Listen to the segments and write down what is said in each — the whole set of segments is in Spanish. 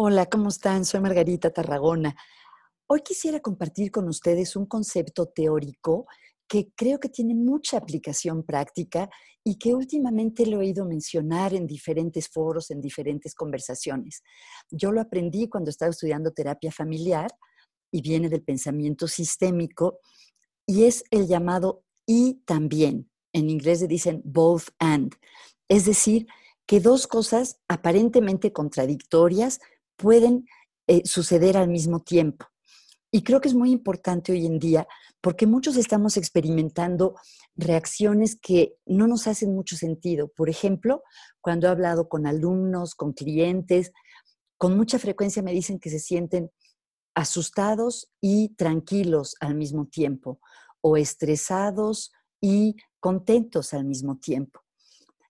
Hola, ¿cómo están? Soy Margarita Tarragona. Hoy quisiera compartir con ustedes un concepto teórico que creo que tiene mucha aplicación práctica y que últimamente lo he oído mencionar en diferentes foros, en diferentes conversaciones. Yo lo aprendí cuando estaba estudiando terapia familiar y viene del pensamiento sistémico y es el llamado y también. En inglés le dicen both and. Es decir, que dos cosas aparentemente contradictorias pueden eh, suceder al mismo tiempo. Y creo que es muy importante hoy en día porque muchos estamos experimentando reacciones que no nos hacen mucho sentido. Por ejemplo, cuando he hablado con alumnos, con clientes, con mucha frecuencia me dicen que se sienten asustados y tranquilos al mismo tiempo, o estresados y contentos al mismo tiempo.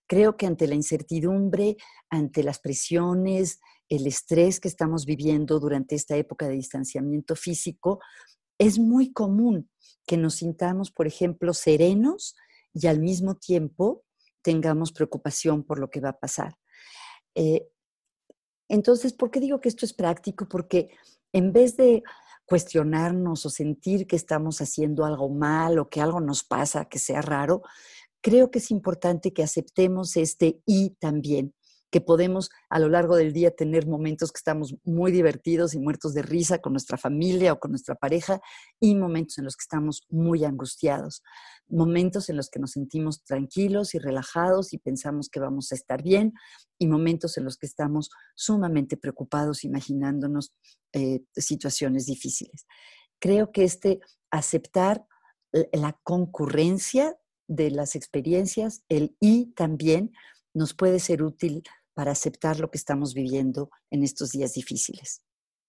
Creo que ante la incertidumbre, ante las presiones, el estrés que estamos viviendo durante esta época de distanciamiento físico, es muy común que nos sintamos, por ejemplo, serenos y al mismo tiempo tengamos preocupación por lo que va a pasar. Eh, entonces, ¿por qué digo que esto es práctico? Porque en vez de cuestionarnos o sentir que estamos haciendo algo mal o que algo nos pasa, que sea raro, creo que es importante que aceptemos este y también que podemos a lo largo del día tener momentos que estamos muy divertidos y muertos de risa con nuestra familia o con nuestra pareja y momentos en los que estamos muy angustiados, momentos en los que nos sentimos tranquilos y relajados y pensamos que vamos a estar bien y momentos en los que estamos sumamente preocupados imaginándonos eh, situaciones difíciles. Creo que este aceptar la concurrencia de las experiencias, el y también nos puede ser útil para aceptar lo que estamos viviendo en estos días difíciles.